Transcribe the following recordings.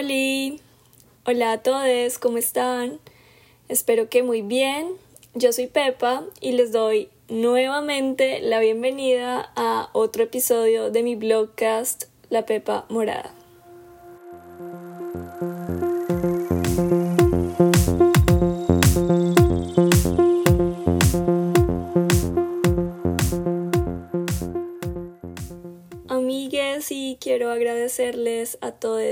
Hola, a todos, ¿cómo están? Espero que muy bien. Yo soy Pepa y les doy nuevamente la bienvenida a otro episodio de mi blogcast La Pepa Morada. Quiero agradecerles a todos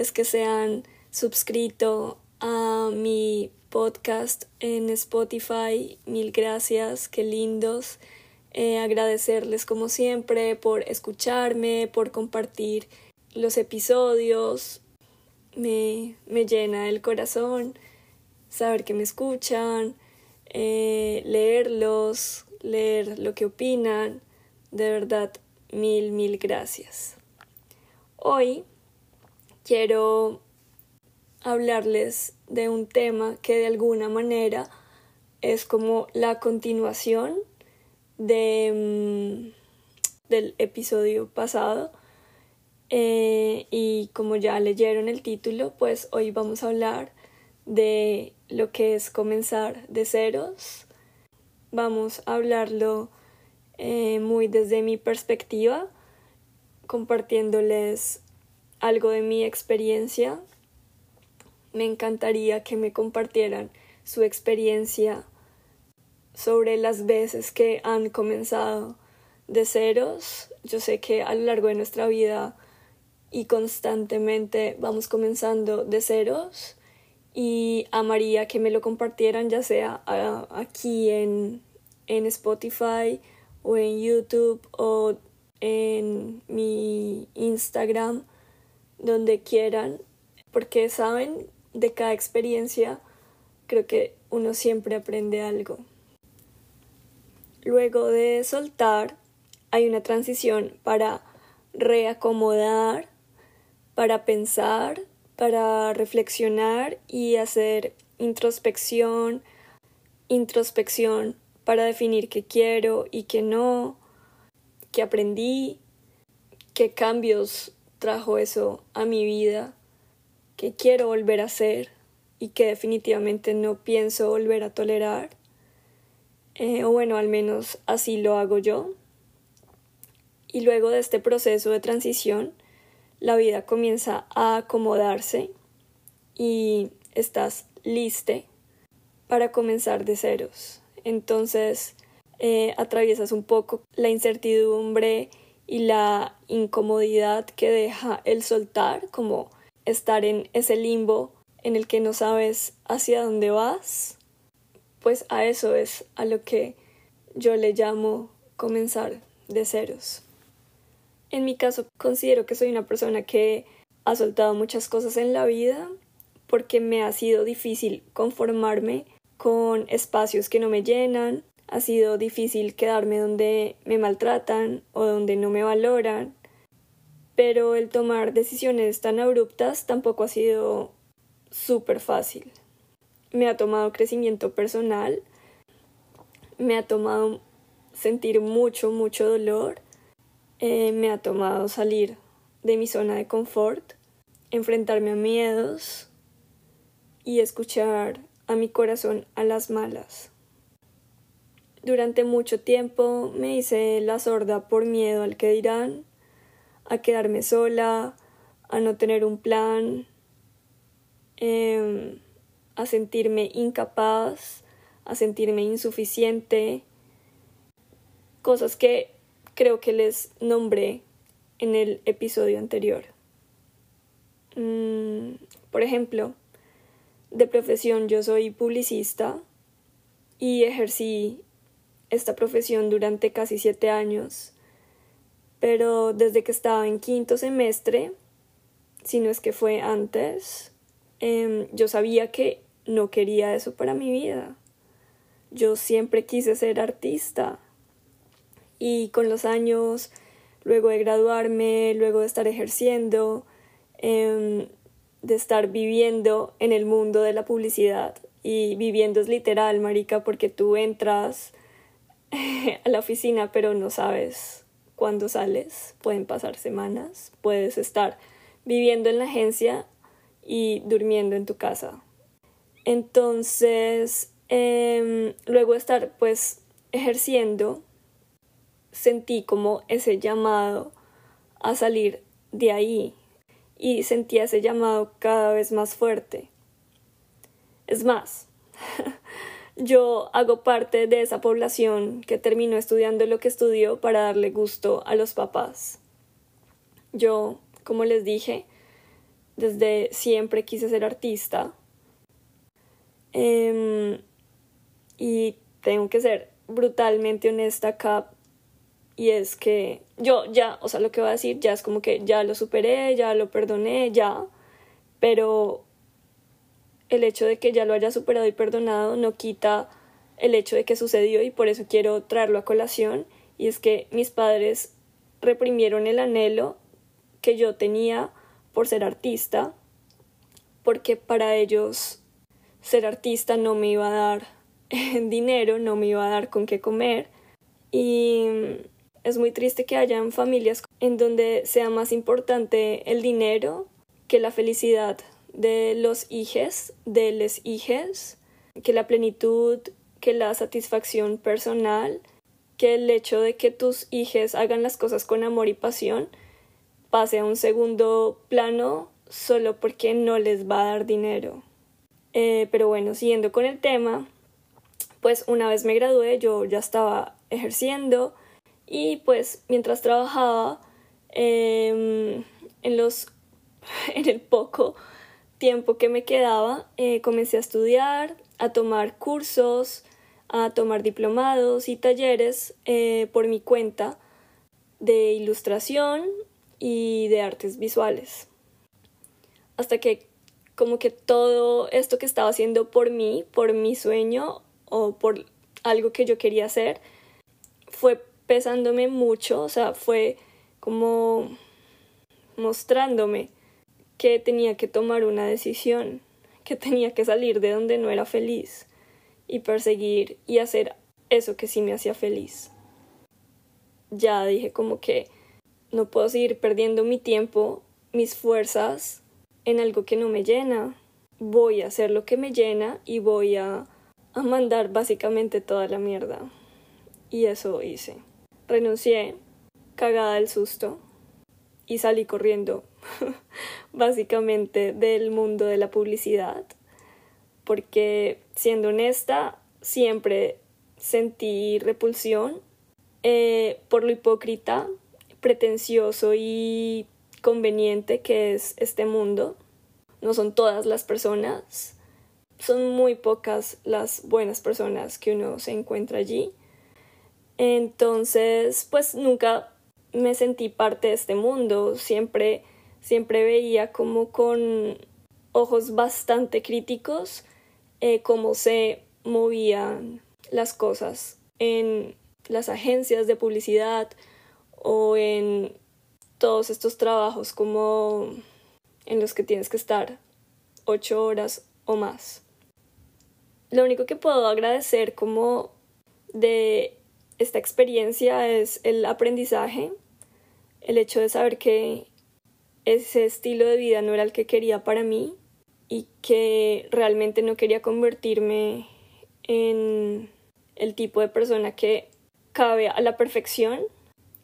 los que se han suscrito a mi podcast en Spotify. Mil gracias, qué lindos. Eh, agradecerles como siempre por escucharme, por compartir los episodios. Me, me llena el corazón saber que me escuchan, eh, leerlos, leer lo que opinan. De verdad, mil, mil gracias. Hoy quiero hablarles de un tema que de alguna manera es como la continuación de, mm, del episodio pasado. Eh, y como ya leyeron el título, pues hoy vamos a hablar de lo que es comenzar de ceros. Vamos a hablarlo eh, muy desde mi perspectiva, compartiéndoles algo de mi experiencia me encantaría que me compartieran su experiencia sobre las veces que han comenzado de ceros. Yo sé que a lo largo de nuestra vida y constantemente vamos comenzando de ceros y amaría que me lo compartieran ya sea aquí en, en Spotify o en YouTube o en mi Instagram donde quieran porque saben de cada experiencia creo que uno siempre aprende algo. Luego de soltar hay una transición para reacomodar, para pensar, para reflexionar y hacer introspección, introspección para definir qué quiero y qué no, qué aprendí, qué cambios trajo eso a mi vida que quiero volver a hacer y que definitivamente no pienso volver a tolerar. Eh, o bueno, al menos así lo hago yo. Y luego de este proceso de transición, la vida comienza a acomodarse y estás liste para comenzar de ceros. Entonces, eh, atraviesas un poco la incertidumbre y la incomodidad que deja el soltar, como estar en ese limbo en el que no sabes hacia dónde vas, pues a eso es a lo que yo le llamo comenzar de ceros. En mi caso considero que soy una persona que ha soltado muchas cosas en la vida porque me ha sido difícil conformarme con espacios que no me llenan, ha sido difícil quedarme donde me maltratan o donde no me valoran, pero el tomar decisiones tan abruptas tampoco ha sido súper fácil. Me ha tomado crecimiento personal, me ha tomado sentir mucho, mucho dolor, eh, me ha tomado salir de mi zona de confort, enfrentarme a miedos y escuchar a mi corazón a las malas. Durante mucho tiempo me hice la sorda por miedo al que dirán, a quedarme sola, a no tener un plan, em, a sentirme incapaz, a sentirme insuficiente, cosas que creo que les nombré en el episodio anterior. Mm, por ejemplo, de profesión yo soy publicista y ejercí esta profesión durante casi siete años pero desde que estaba en quinto semestre, si no es que fue antes, em, yo sabía que no quería eso para mi vida. Yo siempre quise ser artista y con los años, luego de graduarme, luego de estar ejerciendo, em, de estar viviendo en el mundo de la publicidad y viviendo es literal, marica, porque tú entras a la oficina pero no sabes cuando sales, pueden pasar semanas, puedes estar viviendo en la agencia y durmiendo en tu casa. Entonces, em, luego de estar pues ejerciendo, sentí como ese llamado a salir de ahí y sentía ese llamado cada vez más fuerte. Es más, yo hago parte de esa población que terminó estudiando lo que estudió para darle gusto a los papás. Yo, como les dije, desde siempre quise ser artista. Em, y tengo que ser brutalmente honesta acá. Y es que yo ya, o sea, lo que voy a decir ya es como que ya lo superé, ya lo perdoné, ya. Pero el hecho de que ya lo haya superado y perdonado no quita el hecho de que sucedió y por eso quiero traerlo a colación. Y es que mis padres reprimieron el anhelo que yo tenía por ser artista, porque para ellos ser artista no me iba a dar dinero, no me iba a dar con qué comer. Y es muy triste que hayan familias en donde sea más importante el dinero que la felicidad de los hijos, de les hijes, que la plenitud, que la satisfacción personal, que el hecho de que tus hijos hagan las cosas con amor y pasión pase a un segundo plano solo porque no les va a dar dinero. Eh, pero bueno, siguiendo con el tema, pues una vez me gradué yo ya estaba ejerciendo y pues mientras trabajaba em, en los en el poco tiempo que me quedaba eh, comencé a estudiar a tomar cursos a tomar diplomados y talleres eh, por mi cuenta de ilustración y de artes visuales. Hasta que como que todo esto que estaba haciendo por mí, por mi sueño o por algo que yo quería hacer, fue pesándome mucho, o sea, fue como mostrándome que tenía que tomar una decisión, que tenía que salir de donde no era feliz y perseguir y hacer eso que sí me hacía feliz. Ya dije como que no puedo seguir perdiendo mi tiempo, mis fuerzas en algo que no me llena. Voy a hacer lo que me llena y voy a, a mandar básicamente toda la mierda. Y eso hice. Renuncié, cagada del susto, y salí corriendo, básicamente del mundo de la publicidad, porque siendo honesta, siempre sentí repulsión eh, por lo hipócrita pretencioso y conveniente que es este mundo. No son todas las personas, son muy pocas las buenas personas que uno se encuentra allí. Entonces, pues nunca me sentí parte de este mundo, siempre siempre veía como con ojos bastante críticos eh, cómo se movían las cosas en las agencias de publicidad, o en todos estos trabajos como en los que tienes que estar ocho horas o más. Lo único que puedo agradecer como de esta experiencia es el aprendizaje, el hecho de saber que ese estilo de vida no era el que quería para mí y que realmente no quería convertirme en el tipo de persona que cabe a la perfección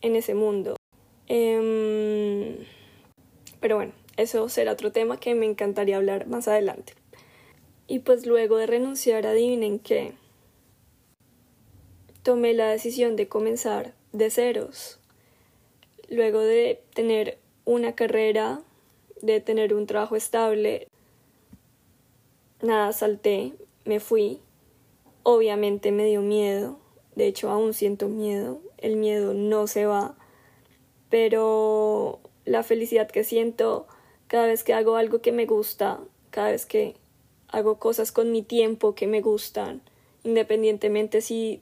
en ese mundo. Em, pero bueno, eso será otro tema que me encantaría hablar más adelante. Y pues luego de renunciar, adivinen que tomé la decisión de comenzar de ceros. Luego de tener una carrera, de tener un trabajo estable, nada, salté, me fui. Obviamente me dio miedo, de hecho aún siento miedo, el miedo no se va, pero la felicidad que siento cada vez que hago algo que me gusta, cada vez que hago cosas con mi tiempo que me gustan, independientemente si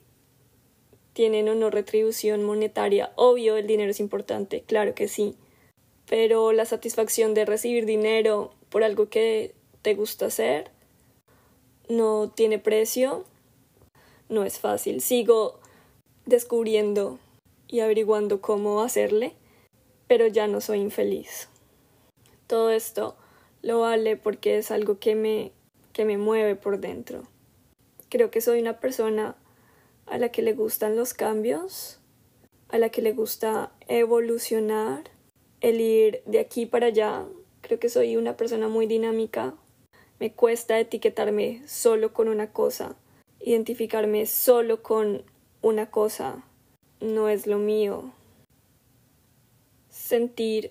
tienen o no retribución monetaria. Obvio, el dinero es importante, claro que sí, pero la satisfacción de recibir dinero por algo que te gusta hacer no tiene precio, no es fácil. Sigo descubriendo y averiguando cómo hacerle, pero ya no soy infeliz. todo esto lo vale porque es algo que me, que me mueve por dentro. Creo que soy una persona a la que le gustan los cambios, a la que le gusta evolucionar, el ir de aquí para allá. Creo que soy una persona muy dinámica. Me cuesta etiquetarme solo con una cosa, identificarme solo con una cosa. No es lo mío. Sentir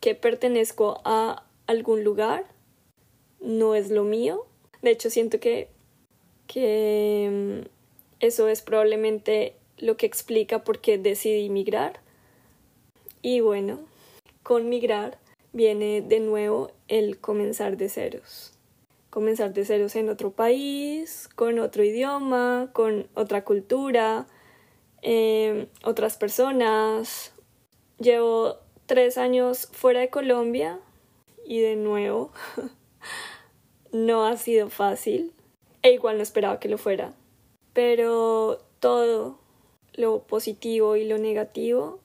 que pertenezco a algún lugar no es lo mío. De hecho, siento que, que mm, eso es probablemente lo que explica por qué decidí migrar. Y bueno, con migrar viene de nuevo el comenzar de ceros. Comenzar de ceros en otro país, con otro idioma, con otra cultura, em, otras personas. Llevo tres años fuera de Colombia y de nuevo no ha sido fácil e igual no esperaba que lo fuera. Pero todo lo positivo y lo negativo,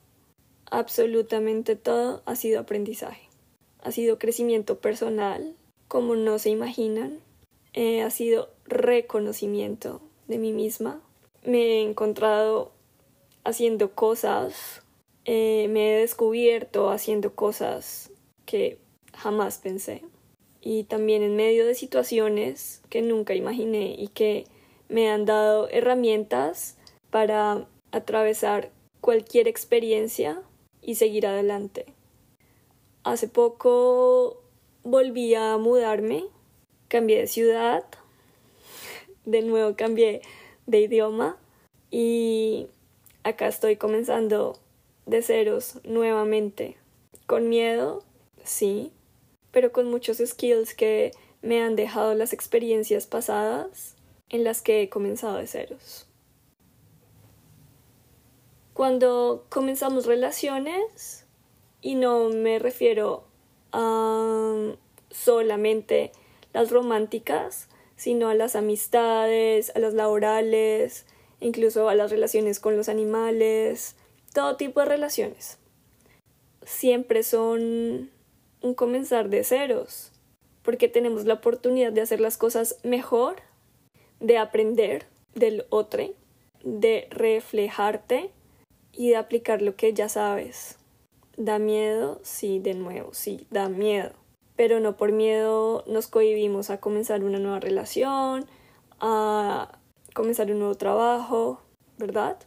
absolutamente todo ha sido aprendizaje. Ha sido crecimiento personal, como no se imaginan. Eh, ha sido reconocimiento de mí misma. Me he encontrado haciendo cosas, eh, me he descubierto haciendo cosas que jamás pensé. Y también en medio de situaciones que nunca imaginé y que me han dado herramientas para atravesar cualquier experiencia y seguir adelante. Hace poco volví a mudarme, cambié de ciudad, de nuevo cambié de idioma y acá estoy comenzando de ceros nuevamente. Con miedo, sí, pero con muchos skills que me han dejado las experiencias pasadas en las que he comenzado de ceros. Cuando comenzamos relaciones, y no me refiero a solamente las románticas, sino a las amistades, a las laborales, incluso a las relaciones con los animales, todo tipo de relaciones. Siempre son un comenzar de ceros, porque tenemos la oportunidad de hacer las cosas mejor, de aprender del otro, de reflejarte y de aplicar lo que ya sabes. Da miedo, sí, de nuevo, sí, da miedo. Pero no por miedo nos cohibimos a comenzar una nueva relación, a comenzar un nuevo trabajo, ¿verdad?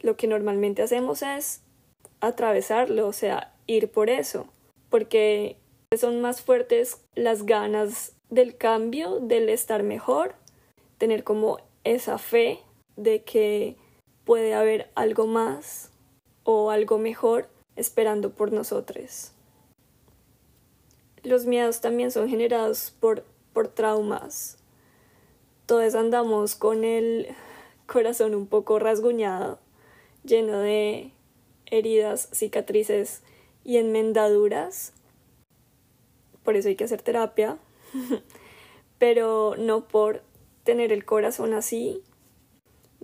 Lo que normalmente hacemos es atravesarlo, o sea, ir por eso, porque son más fuertes las ganas del cambio, del estar mejor, tener como esa fe de que puede haber algo más o algo mejor esperando por nosotros. Los miedos también son generados por, por traumas. Todos andamos con el corazón un poco rasguñado, lleno de heridas, cicatrices y enmendaduras. Por eso hay que hacer terapia. Pero no por tener el corazón así,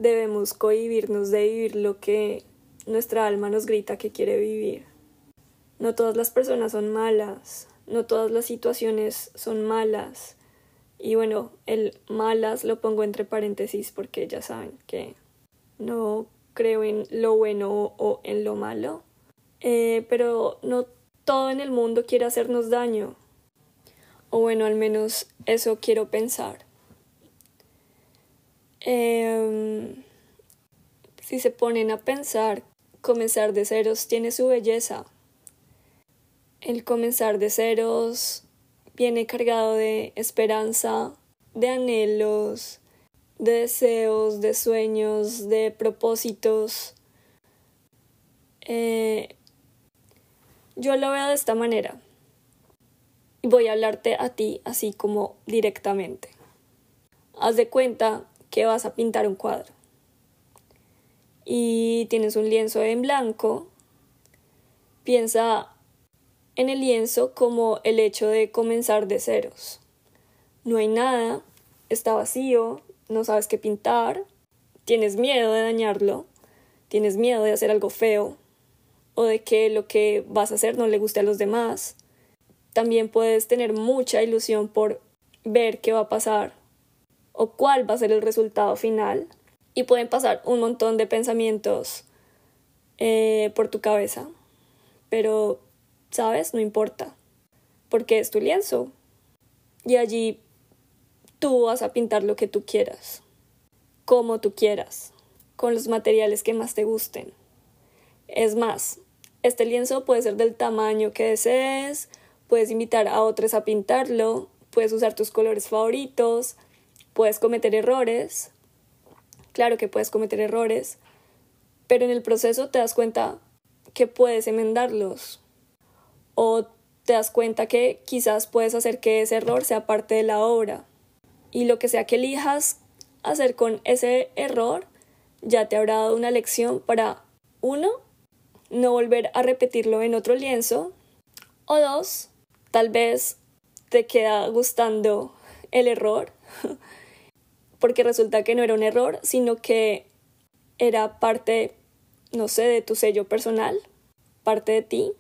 debemos cohibirnos de vivir lo que nuestra alma nos grita que quiere vivir. No todas las personas son malas, no todas las situaciones son malas. Y bueno, el malas lo pongo entre paréntesis porque ya saben que no creo en lo bueno o en lo malo. Eh, pero no todo en el mundo quiere hacernos daño. O bueno, al menos eso quiero pensar. Em, si se ponen a pensar, comenzar de ceros tiene su belleza. El comenzar de ceros viene cargado de esperanza, de anhelos, de deseos, de sueños, de propósitos. Eh, yo lo veo de esta manera y voy a hablarte a ti así como directamente. Haz de cuenta que vas a pintar un cuadro. Y tienes un lienzo en blanco, piensa en el lienzo como el hecho de comenzar de ceros. No hay nada, está vacío, no sabes qué pintar, tienes miedo de dañarlo, tienes miedo de hacer algo feo o de que lo que vas a hacer no le guste a los demás, también puedes tener mucha ilusión por ver qué va a pasar o cuál va a ser el resultado final. Y pueden pasar un montón de pensamientos eh, por tu cabeza. Pero, ¿sabes? No importa, porque es tu lienzo. Y allí tú vas a pintar lo que tú quieras, como tú quieras, con los materiales que más te gusten. Es más, este lienzo puede ser del tamaño que desees, puedes invitar a otros a pintarlo, puedes usar tus colores favoritos, puedes cometer errores, claro que puedes cometer errores, pero en el proceso te das cuenta que puedes enmendarlos o te das cuenta que quizás puedes hacer que ese error sea parte de la obra. Y lo que sea que elijas hacer con ese error ya te habrá dado una lección para uno, no volver a repetirlo en otro lienzo o dos, tal vez te queda gustando el error porque resulta que no era un error, sino que era parte, no sé, de tu sello personal, parte de ti.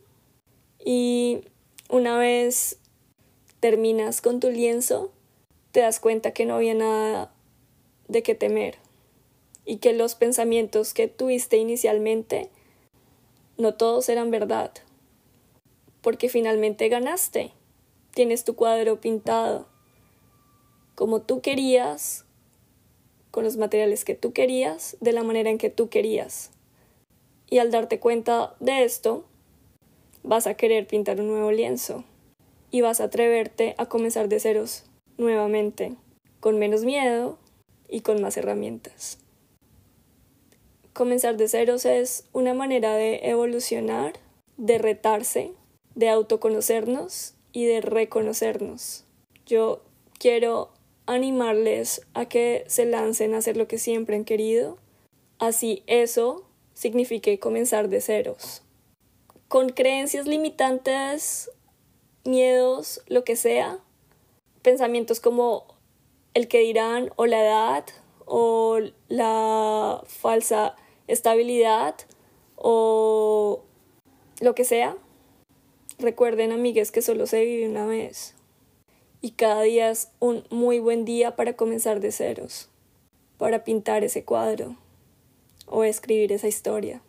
Y una vez terminas con tu lienzo, te das cuenta que no había nada de qué temer y que los pensamientos que tuviste inicialmente no todos eran verdad, porque finalmente ganaste, tienes tu cuadro pintado como tú querías, con los materiales que tú querías, de la manera en que tú querías. Y al darte cuenta de esto, vas a querer pintar un nuevo lienzo y vas a atreverte a comenzar de ceros nuevamente, con menos miedo y con más herramientas. Comenzar de ceros es una manera de evolucionar, de retarse, de autoconocernos y de reconocernos. Yo quiero animarles a que se lancen a hacer lo que siempre han querido, así eso signifique comenzar de ceros. Con creencias limitantes, miedos, lo que sea, pensamientos como el que dirán o la edad o la falsa estabilidad o lo que sea. Recuerden, amigues, que solo se vive una vez y cada día es un muy buen día para comenzar de ceros, para pintar ese cuadro o escribir esa historia.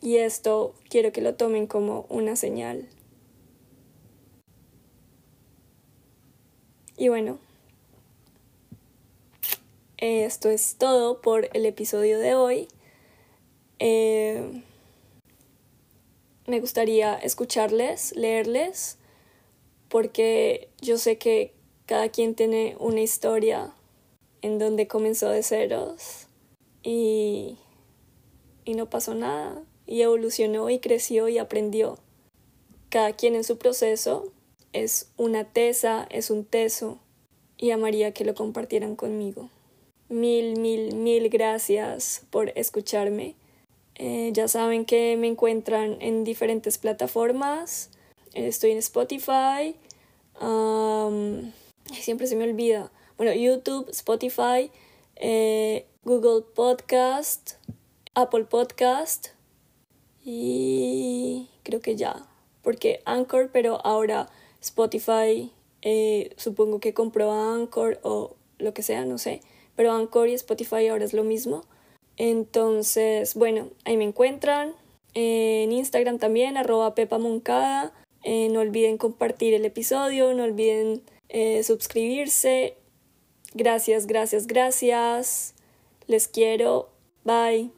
Y esto quiero que lo tomen como una señal. Y bueno, esto es todo por el episodio de hoy. Eh, me gustaría escucharles, leerles porque yo sé que cada quien tiene una historia en donde comenzó de ceros y, y no pasó nada y evolucionó y creció y aprendió. Cada quien en su proceso es una tesa, es un teso y amaría que lo compartieran conmigo. Mil, mil, mil gracias por escucharme. Eh, ya saben que me encuentran en diferentes plataformas estoy en Spotify, siempre se me olvida, bueno, YouTube, Spotify, eh, Google Podcast, Apple Podcast y creo que ya, porque Anchor, pero ahora Spotify, eh, supongo que compró Anchor o lo que sea, no sé, pero Anchor y Spotify ahora es lo mismo. Entonces, bueno, ahí me encuentran. en Instagram también, arroba Pepa Moncada. Eh, no olviden compartir el episodio, no olviden eh, suscribirse. Gracias, gracias, gracias. Les quiero. Bye.